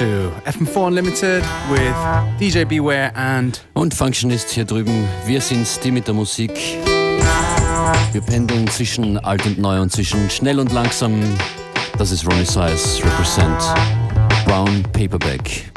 to FM4 Unlimited with DJ Beware and. Und Functionist hier drüben. Wir sind die mit der Musik. Wir pendeln zwischen alt und neu und zwischen schnell und langsam. Das ist Ronnie Size, Represent Brown Paperback.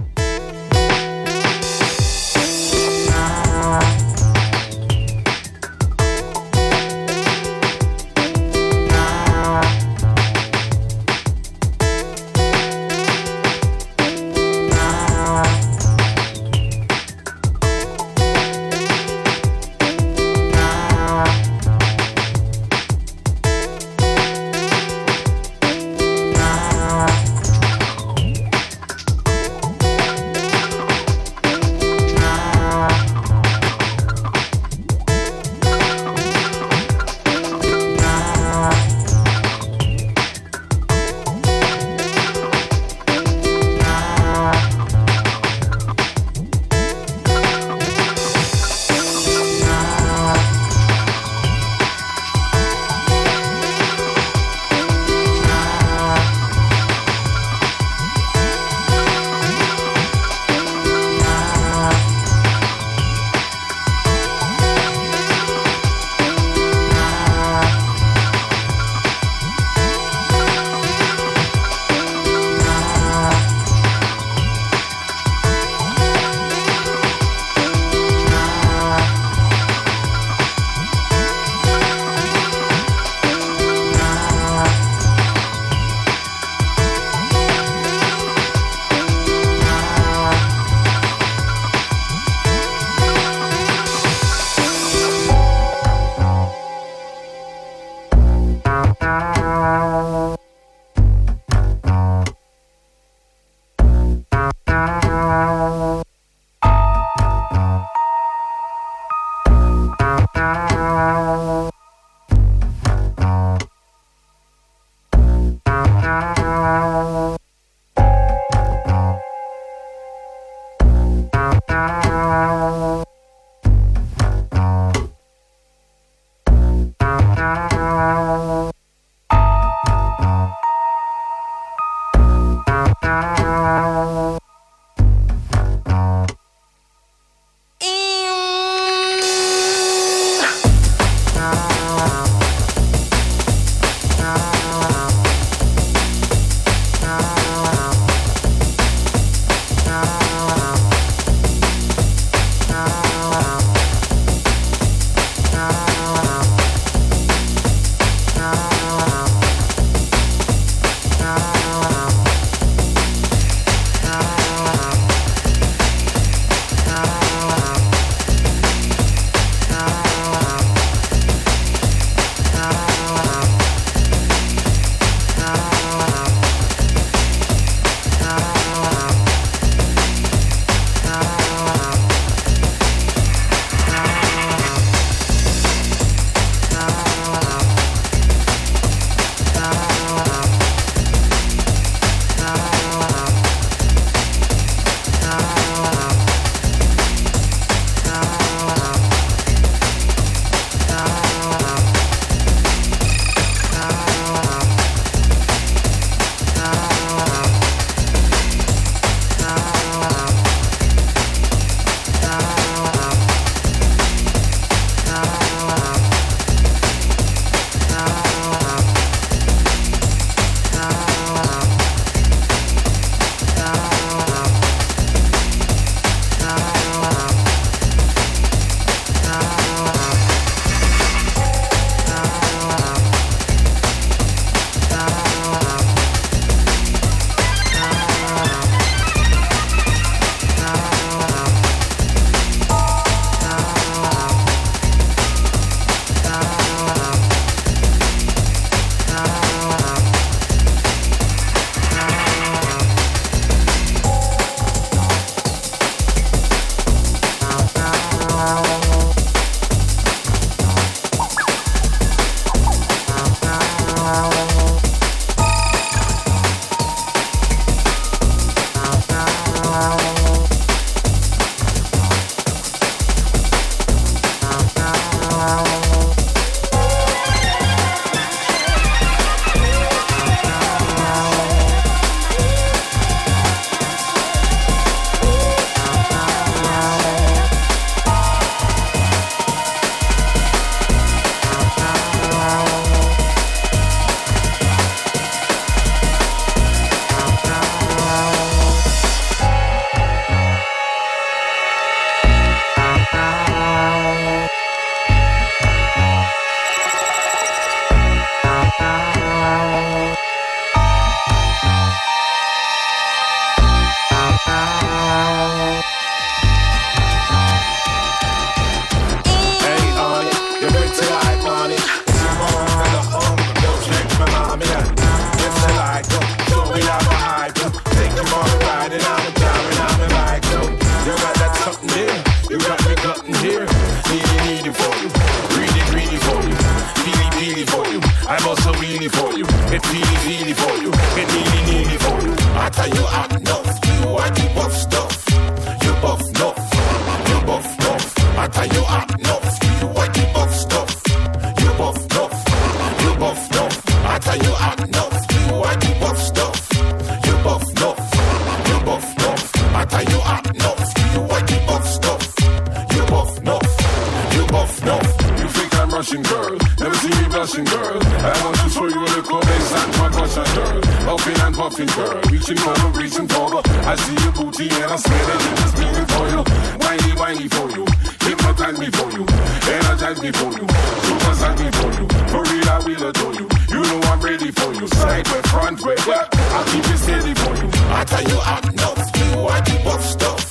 Puffing, girl. Reaching over, reaching forward. I see your booty and I swear that it is beating for you. Whiny, whiny for you. Hypnotize me for you. Energize me for you. Supersize me for you. For real, I will adore you. You know I'm ready for you. Side way, front way, yeah. I'll keep it steady for you. I tell you, I know you are the buff stuff.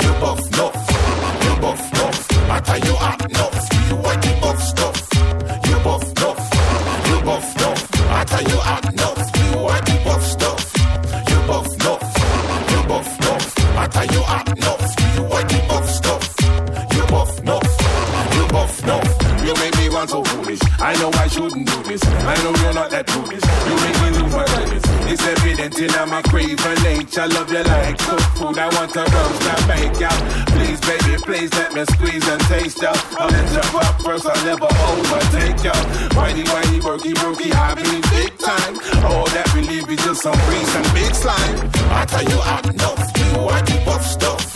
You buff enough. You buff enough. I tell you, I know know I shouldn't do this. I know you're not that foolish. You make me lose my limits. It's evident in my craving nature. I love you like cooked food. I want to roast and bake out. Please, baby, please let me squeeze and taste out. I'll let you up first. I'll never overtake you. Whitey, whitey, worky, brokey, hobby, big time. All that we leave is just some grease and big slime. I tell you, I know you are the buff stuff.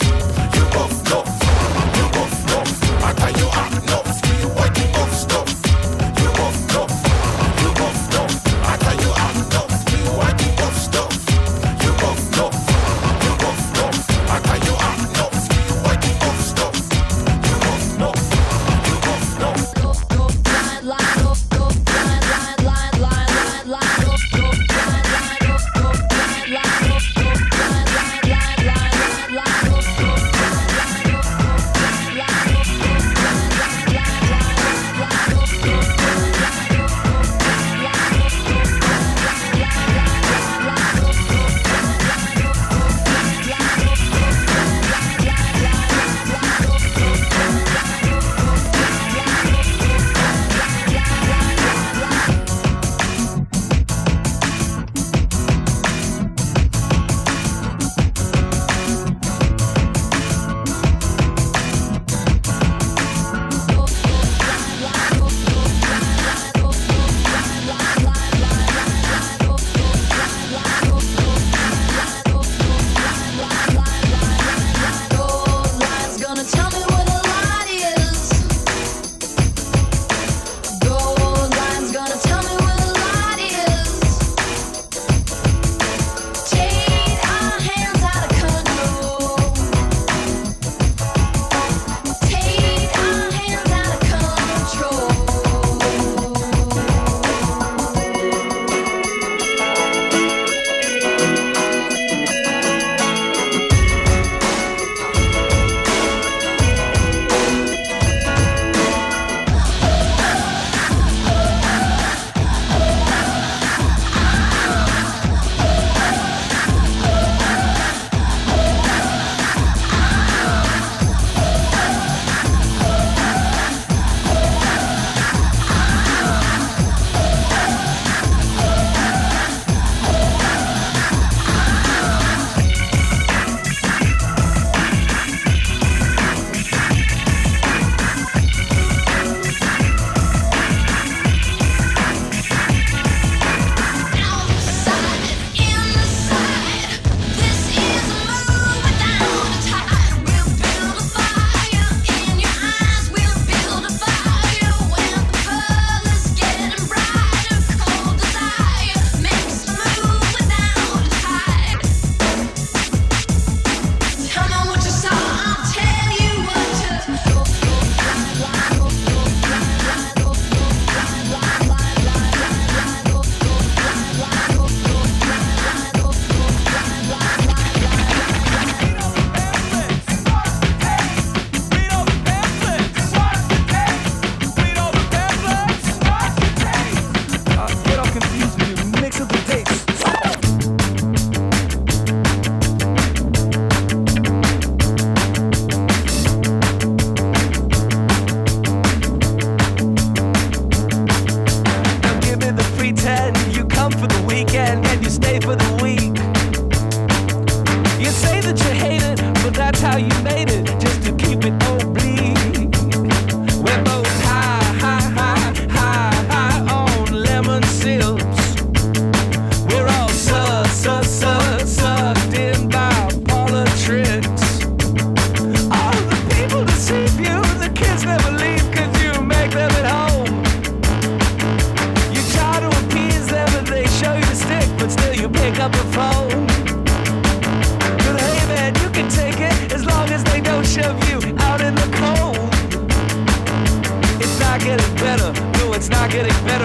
Getting better,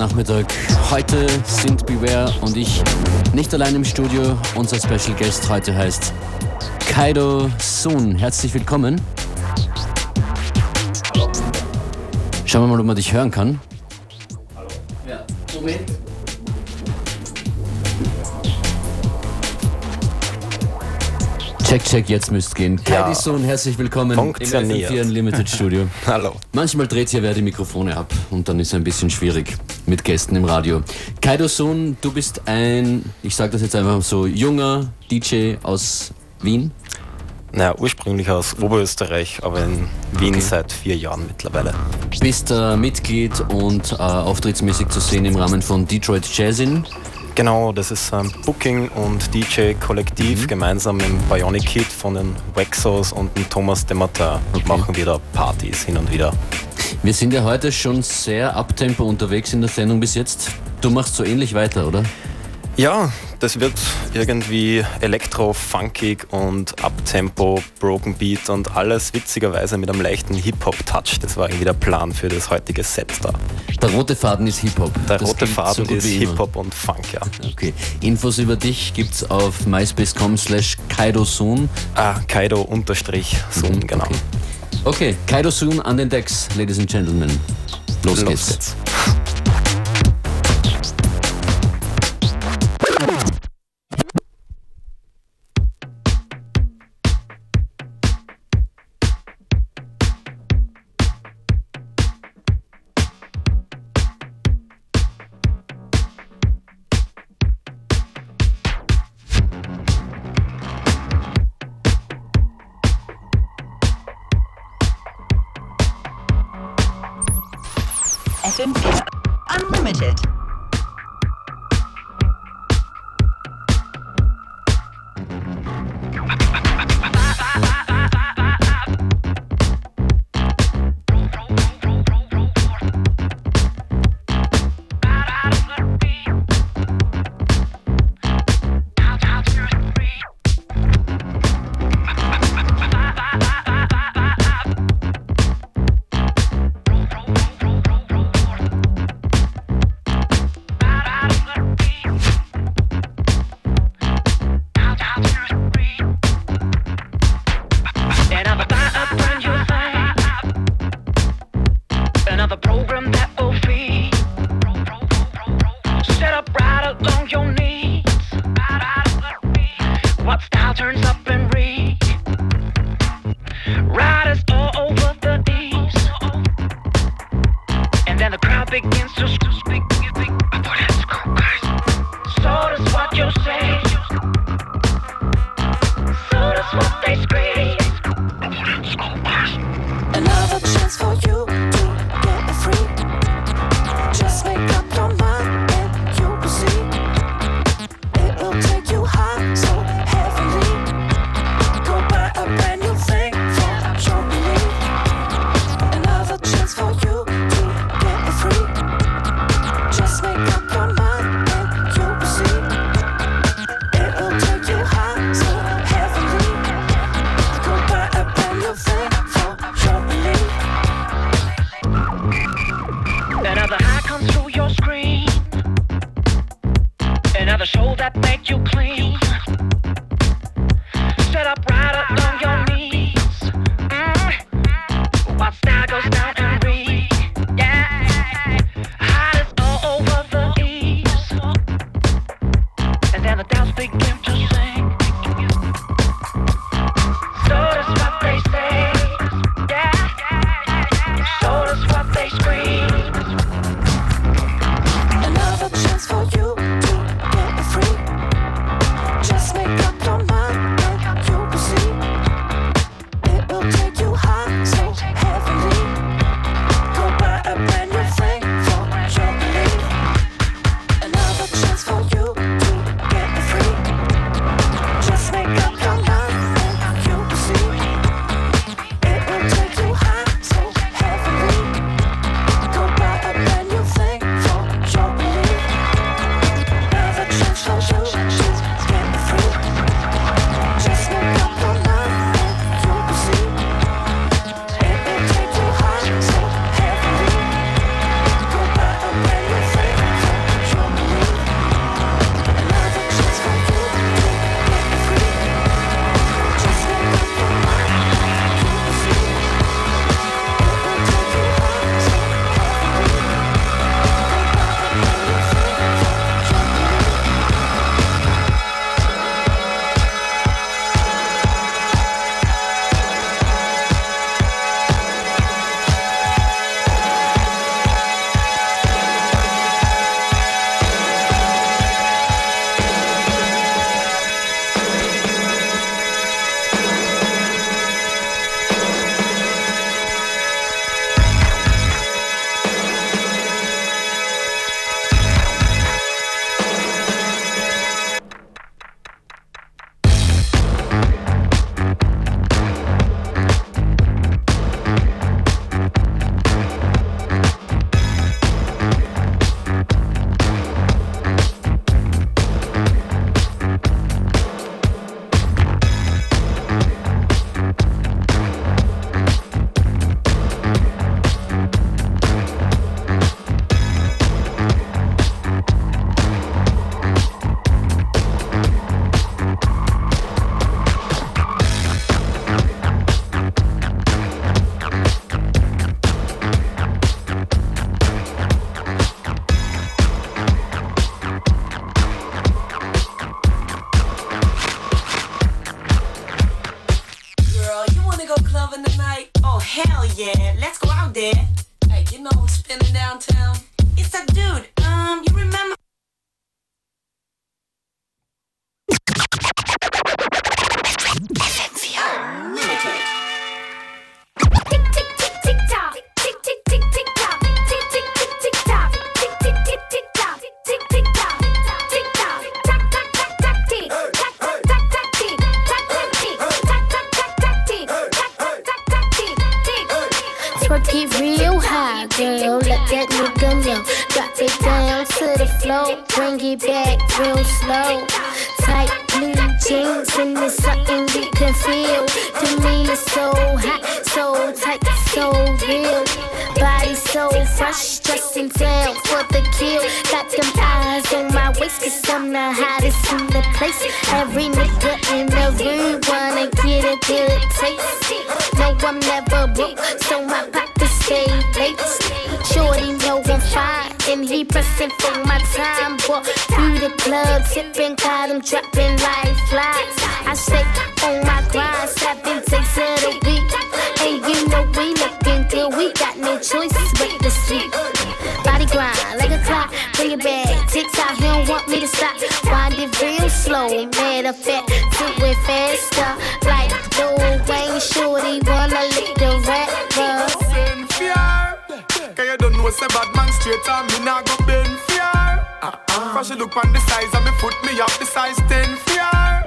am Dienstagnachmittag. Heute sind Beware und ich nicht allein im Studio. Unser Special Guest heute heißt Kaido Soon. Herzlich willkommen. Schauen wir mal, ob man dich hören kann. Ja, Moment. Check, check, jetzt müsst gehen. Kaido Soon, herzlich willkommen im FM4 Unlimited Studio. Hallo. Manchmal dreht hier wer die Mikrofone ab und dann ist es ein bisschen schwierig mit Gästen im Radio. Kaido Sohn, du bist ein, ich sage das jetzt einfach so, junger DJ aus Wien. Naja, ursprünglich aus Oberösterreich, aber in Wien Okay. seit vier Jahren mittlerweile. Bist äh, Mitglied und äh, auftrittsmäßig zu sehen im Rahmen von Detroit Jazzin. Genau, das ist ein Booking- und DJ-Kollektiv. Gemeinsam mit dem Bionic Kid von den Wexos und dem Thomas Demartin machen wir da Partys hin und wieder. Wir sind ja heute schon sehr abtempo unterwegs in der Sendung bis jetzt. Du machst so ähnlich weiter, oder? Ja, das wird irgendwie elektro, funkig und Abtempo, Broken Beat und alles witzigerweise mit einem leichten Hip-Hop-Touch. Das war irgendwie der Plan für das heutige Set da. Der rote Faden ist Hip-Hop. Der Das rote Faden so ist. Hip-Hop und Funk, ja. Okay. Infos über dich gibt's auf myspace.com slash kaidosoon. Ah, Kaido unterstrich Sohn, genau. Okay. Okay, Kaido Soon an den Decks, Ladies and Gentlemen. Los, Los geht's. geht's. So tight, so real. Body so fresh, dressing down for the kill. Got them eyes on my waist, cause I'm the hottest in the place. Every nigga in the room wanna get a good taste. No, I'm never broke, so my pockets stay late. Shorty know I'm fine, and he pressing for my time. Walk through the club, tipping, got him dropping like flies. I stay on my grind, seven days of the week. And you know we looking good, we got no choice but to sleep. Body grind like a clock, bring it back. TikTok, he don't want me to stop. Wind it real slow, matter of fact, do it faster. Like Lil Wayne, shorty wanna lick know say bad man straight on me nah go bend fear. Uh-uh. Cause she look on the size of me foot me up the size 10 fear.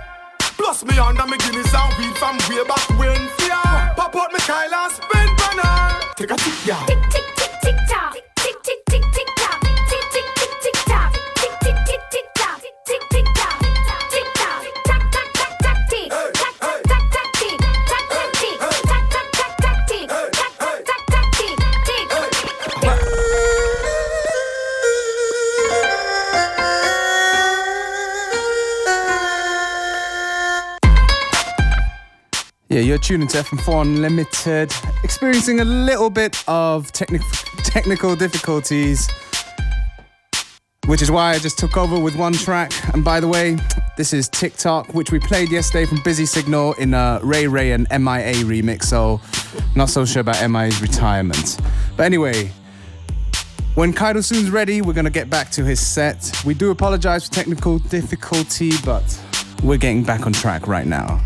Plus me under me Guinness and weed from way back when fear. Pop out me Kyle and spend on her. Take a tip, yeah. Tick tick Yeah, you're tuning to FM4 Unlimited, experiencing a little bit of technic- technical difficulties, which is why I just took over with one track. And by the way, this is TikTok, which we played yesterday from Busy Signal in a Rye Rye and MIA remix, so not so sure about MIA's retirement. But anyway, when Kaido Soon's ready, we're gonna get back to his set. We do apologize for technical difficulty, but we're getting back on track right now.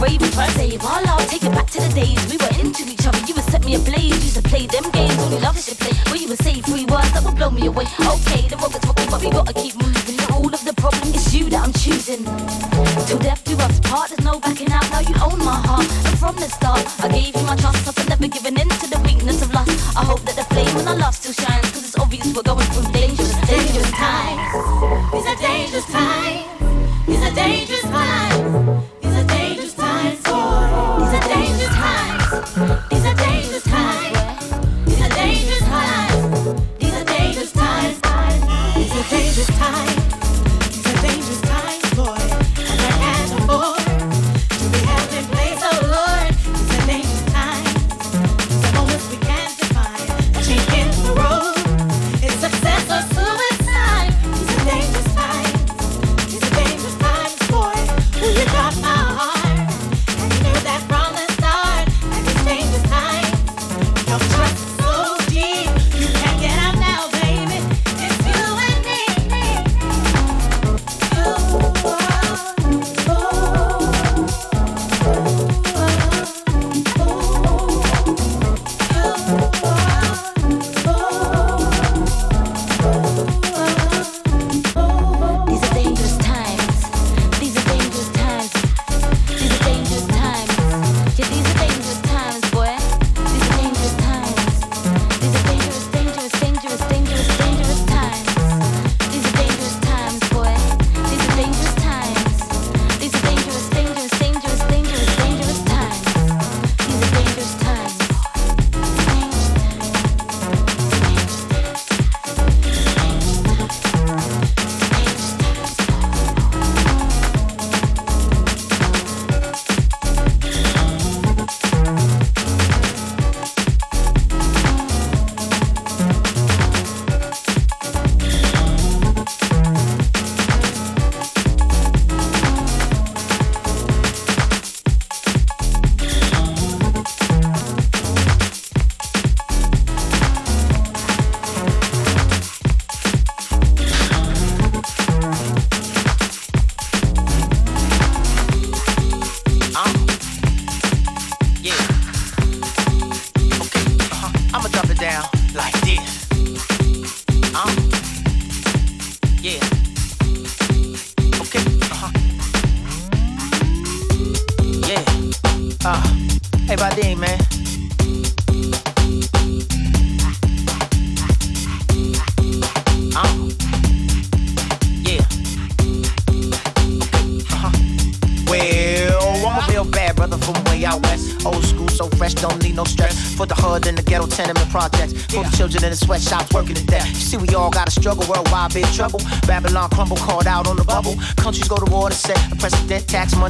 Brave to save. All I'll take it back to the days we were into each other. You would set me ablaze, used to play them games, only love is your play. Where you would say three words that would blow me away. Okay, the rocket's rocking, but we gotta keep moving. All of the problem is you that I'm choosing. Till death do us part, there's no backing out. Now you own my heart, and from the start, I gave you my trust. I've never given in to the weakness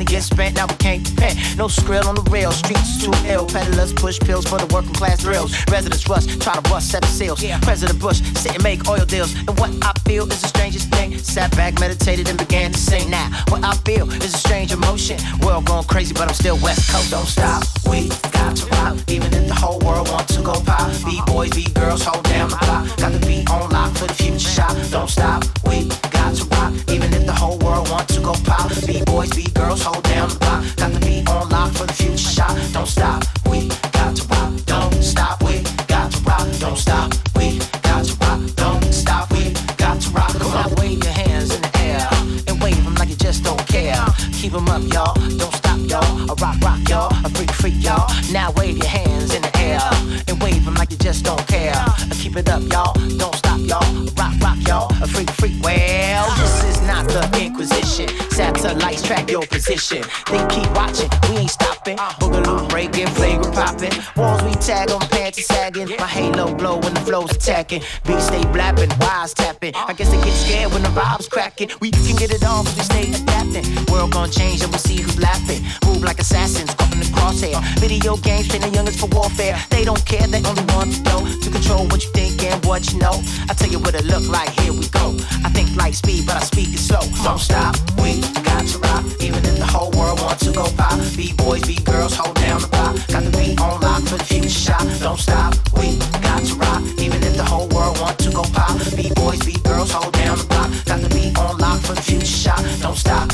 money gets spent, now we can't repent. No skrill on the rail, streets too ill. Peddlers push pills for the working class drills. Residents rush, try to bust seven seals. President Bush sit and make oil deals. And what I feel is the strangest thing. Sat back, meditated, and began to sing. Now, what I feel is a strange emotion. World going crazy, but I'm still West Coast. Don't stop, we got to rock. Even if the whole world wants to go pop. B-boys, B-girls, hold down the block. Got the beat on lock for the future shot. Don't stop, we got to rock. Even the whole world wants to go pop. B-boys, B-girls, hold down the block. Got the beat on lock for the future shot. Don't stop, we got to rock. Don't stop, we got to rock. Don't stop, we got to rock. Don't stop, we got to rock. Come on, wave your hands in the air and wave them like you just don't care. Keep 'em up, y'all. Don't stop, y'all. A rock, rock, y'all. A freak, freak, y'all. Now wave your hands in the air and wave them like you just don't care. Keep it up, y'all. Don't y'all. Rock, rock, y'all. A freak, freak. Well, this is not the Inquisition. Satellites track your position. They keep watching. We ain't stopping. Boogaloo breaking, flagrant popping. Walls we tag on, panties sagging. My halo glow when the flow's attacking. Beats stay blapping, wires tapping. I guess they get scared when the vibes cracking. We can get it on, we stay adapting. World gonna change and we see who's laughing. Move like assassins, caught in the crosshair. Video games train the youngest for warfare. They don't care, they only want to know. To control what you think what you know. I tell you what it look like, here we go. I think like speed, but I speak it slow. Don't stop, we got to rock. Even if the whole world wants to go pop. B-boys, B-girls, hold down the block. Got the beat on lock for the future shot. Don't stop, we got to rock. Even if the whole world wants to go pop. B-boys, B-girls, hold down the block. Got the beat on lock for the future shot. Don't stop,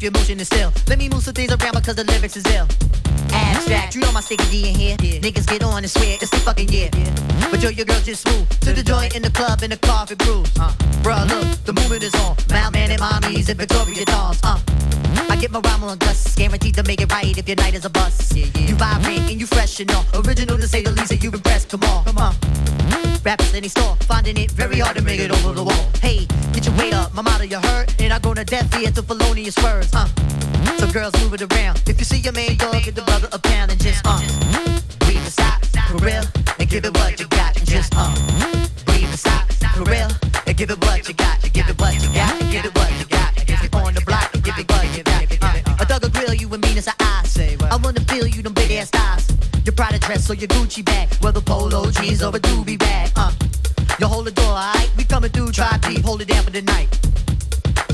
if your motion is still. Let me move some things around because the lyrics is ill. Abstract, you know my sticky D in here. Niggas get on and swear it's the fucking year. But yo, your girl just smooth to the joint in the club in the car for grooves. Uh, bruh, look, the movement is on. Mount man and mommies and Victoria dolls. Uh, I get my rhyme on dust, guaranteed to make it right if your night is a bust. You vibrate and you fresh and all. Original to say the least, and you impressed. Come on, come on. Rappers in the store, finding it very hard to make it over the wall. Hey, get your weight up, my motto you heard, and I go to death here to felonious words. Uh, so girls move it around. If you see your man dog, get the brother a pound and just uh, breathe and stop for real, and give it what you got, and just uh, breathe and stop for real, and give it what you got, and give it say. I wanna feel you them big ass thighs. Your Prada dress or your Gucci bag, whether polo jeans or a doobie bag. Uh, you hold the door, alright? We coming through, try deep, hold it down for the night.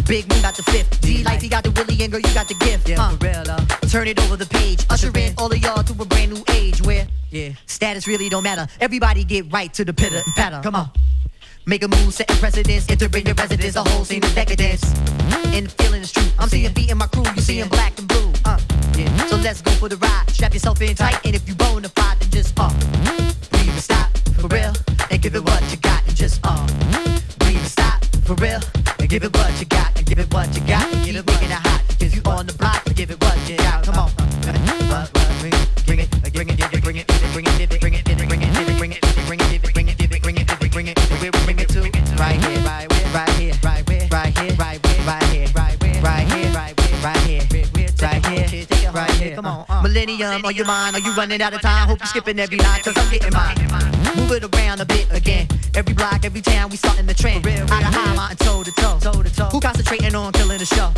Big Moon got the fifth. D life, he got the Willie, and girl, you got the gift. Yeah, for real, uh. Turn it over the page. Usher in all of y'all to a brand new age where yeah, status really don't matter. Everybody get right to the pitter and patter. Come on. Make a move, setting precedence, entering your residence, a whole scene of decadence. And the feeling is true. I'm seeing beating my crew, you seeing black and blue. Yeah. So let's go for the ride. Strap yourself in tight, and if you bona fide, then just uh, breathe and stop for real, and give it what you got, and just uh, breathe and stop for real, and give it what you got, and give it what you got, Millennium on your mind? Are you running out of time? Hope you're skipping every line, cause I'm getting mine. Move it around a bit again. Every block, every town, we starting the trend. Out of high mountain, toe to toe, toe to toe. Who concentrating on killing the show?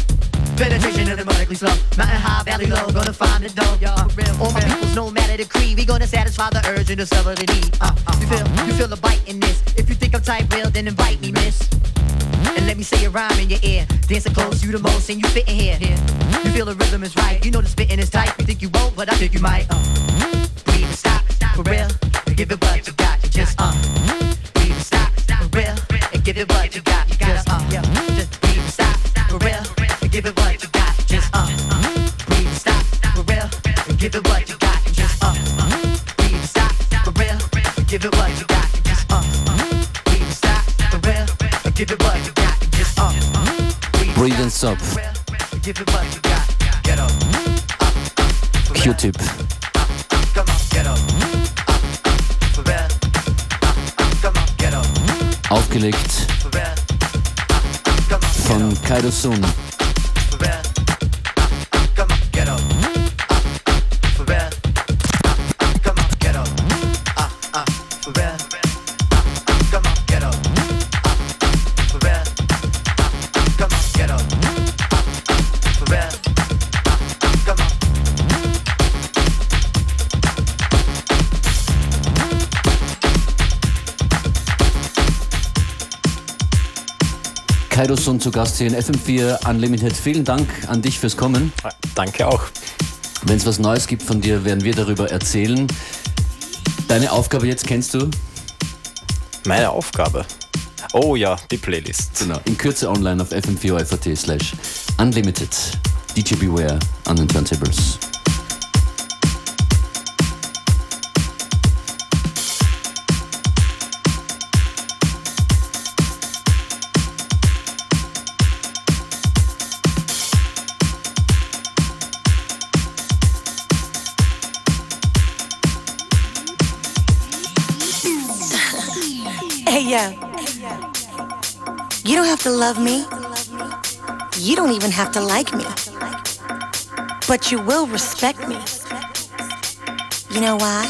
Penetration automatically slow. Mountain high, valley low, gonna find the dough. Uh, all my peoples, no matter the creed, we gonna satisfy the urge and the the need. Uh, you feel, you feel a bite in this. If you think I'm tight, real, then invite me, miss. And let me say a rhyme in your ear. Dancing close, you the most, and you fit in here. You feel the rhythm is right. You know the spitting is tight. You think you won't, but I think you might. Uh, breathe and stop, for real. Give it what you got. You just uh, breathe and stop, for real. And give it what you got. You just uh, just breathe stop, for real. And give it what you got. Just uh, and stop, for real. And give it what you got. Just uh, breathe stop, for real. And give it what you got. Just uh, breathe stop, for real. And give it what you got. Hands Up. Q-Tip. Aufgelegt von Kaido Sun. Kaido Sun zu Gast hier in FM4 Unlimited. Vielen Dank an dich fürs Kommen. Danke auch. Wenn es was Neues gibt von dir, werden wir darüber erzählen. Deine Aufgabe jetzt kennst du? Meine Aufgabe. Oh ja, die Playlist. Genau. In Kürze online auf fm4.at slash unlimited. DJ Beware an den Turntables. You don't have to love me. You don't even have to like me. But you will respect me. You know why?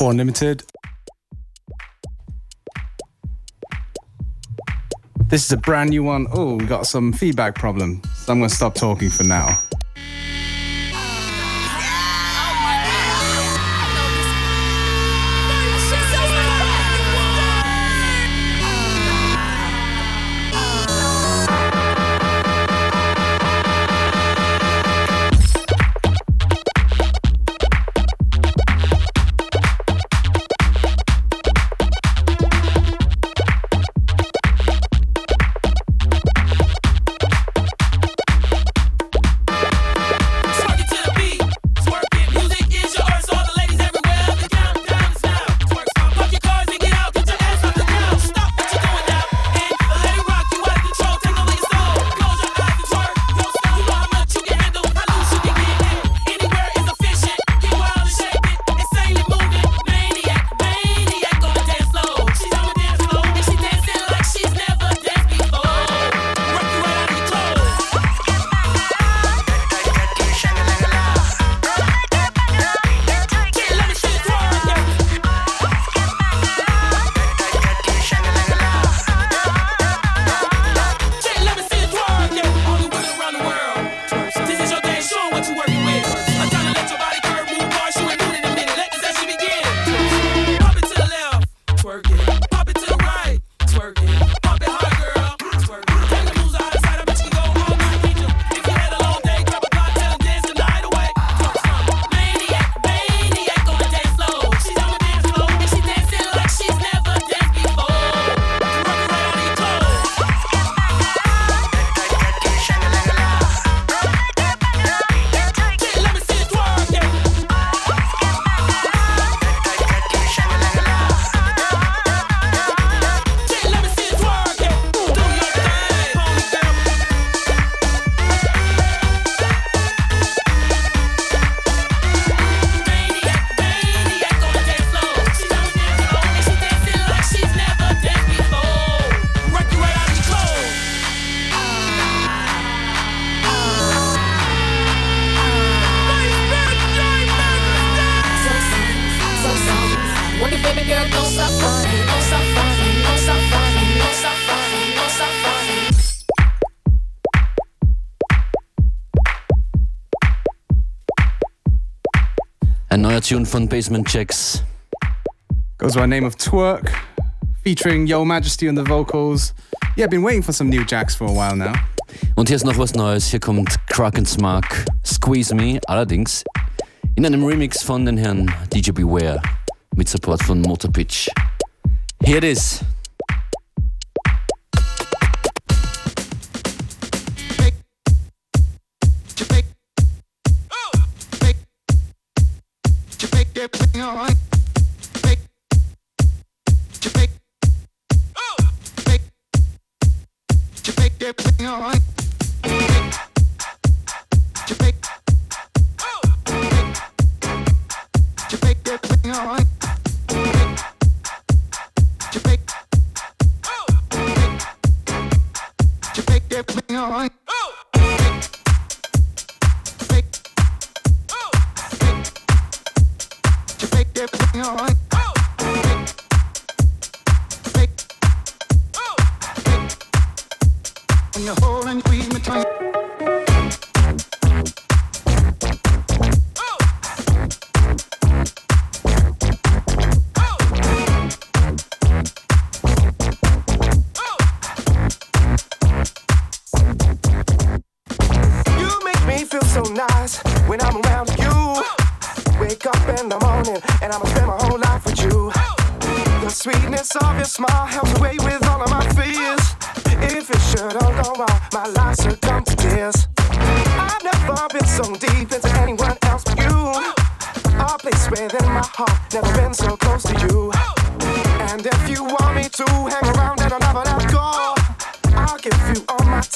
Four Unlimited. This is a brand new one. Oh, we got some feedback problem, so I'm going to stop talking for now. Tune von Basement Jaxx. Goes by the name of Twerk, featuring Yo Majesty on the vocals. Yeah, been waiting for some new Jaxx for a while now. Und hier ist noch was Neues. Hier kommt Kraak & Smaak, Squeeze Me, allerdings in einem Remix von den Herrn DJ Beware mit Support von Motorpitch. Here it is. You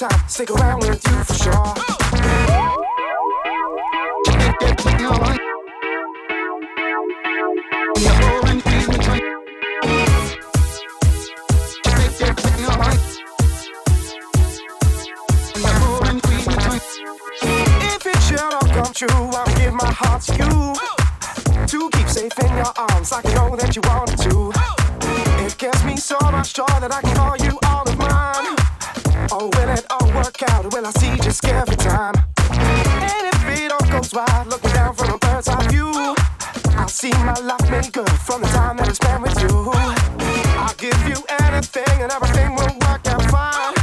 time, stick around with you for sure. If it should all come true, I'll give my heart to you. To keep safe in your arms, I know that you want to. It me so much joy that I can call you all of mine. Oh, will it work out? Will I see just every time? And if it all goes right, looking down from a bird's eye view, I'll see my life made good from the time that I spent with you. I'll give you anything and everything will work out fine.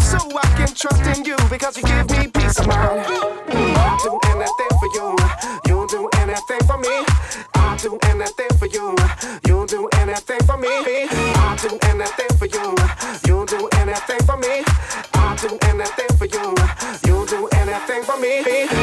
So I can trust in you because you give me peace of mind. I'll do anything for you. You'll do anything for me. I'll do anything for you. You'll do anything for me. I'll do anything anything for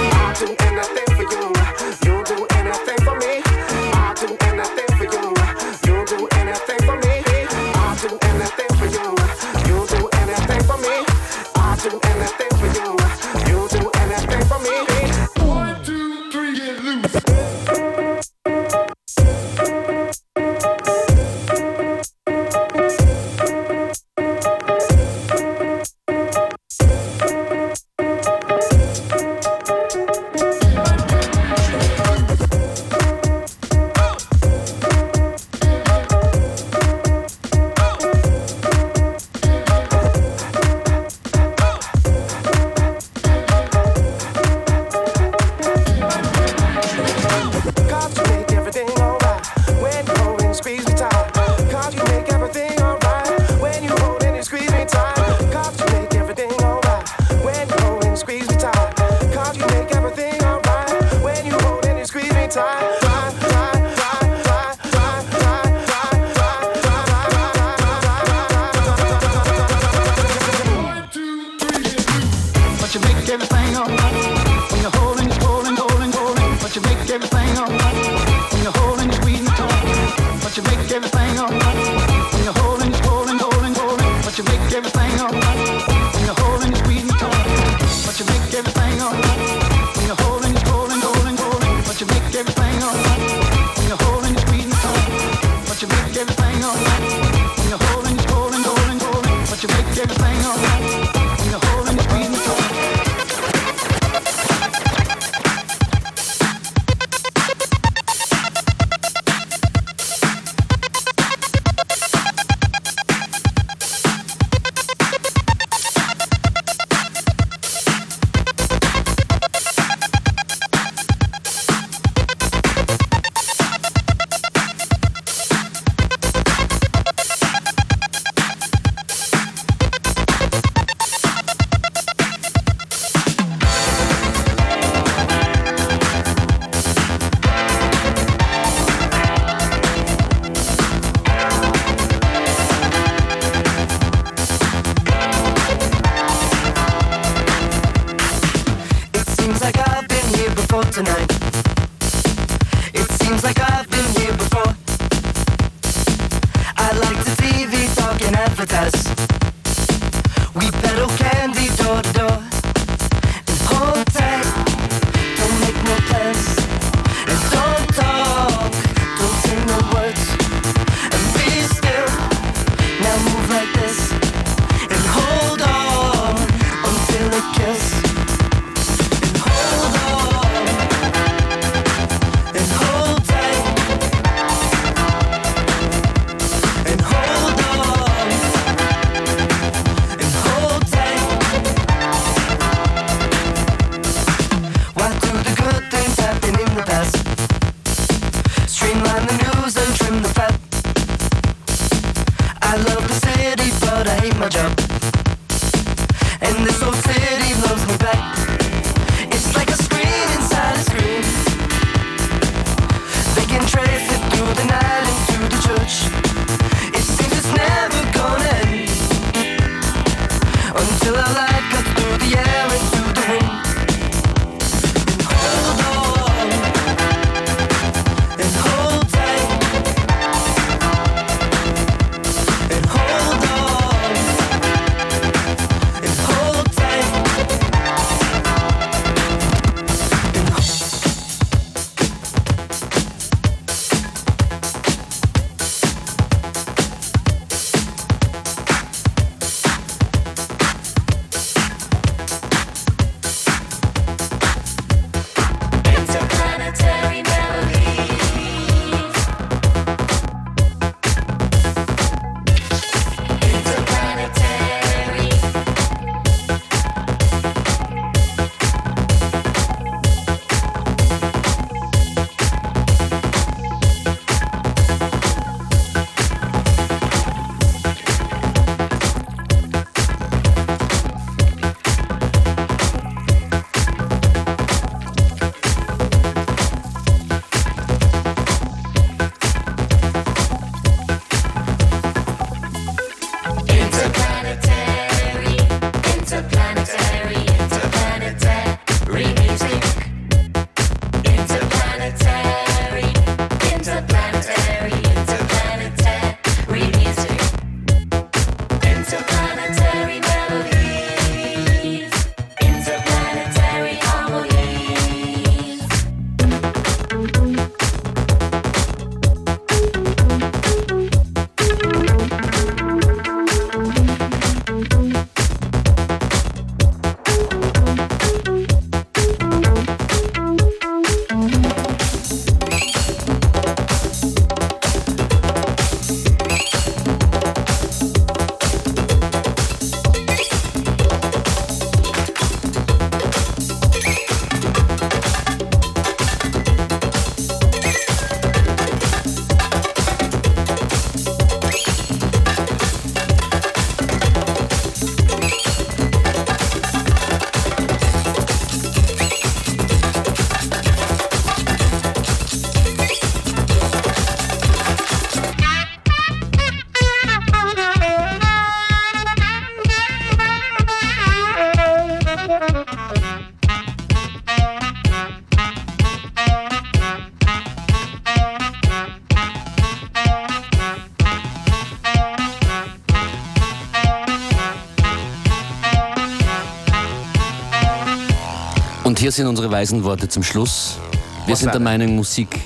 das sind unsere weisen Worte zum Schluss. Wir sind der Meinung, Musik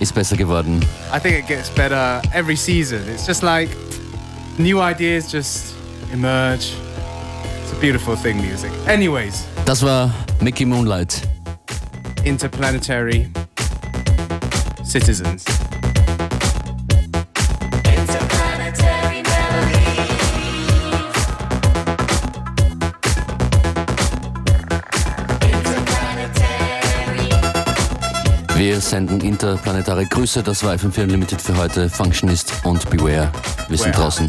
ist besser geworden. I think it gets better every season. It's just like new ideas just emerge. It's a beautiful thing, music. Anyways. Das war Mickey Moonlight. Interplanetary Citizens. Wir senden interplanetare Grüße. Das war FM4 Unlimited für heute. Functionist und Beware. Wir sind draußen.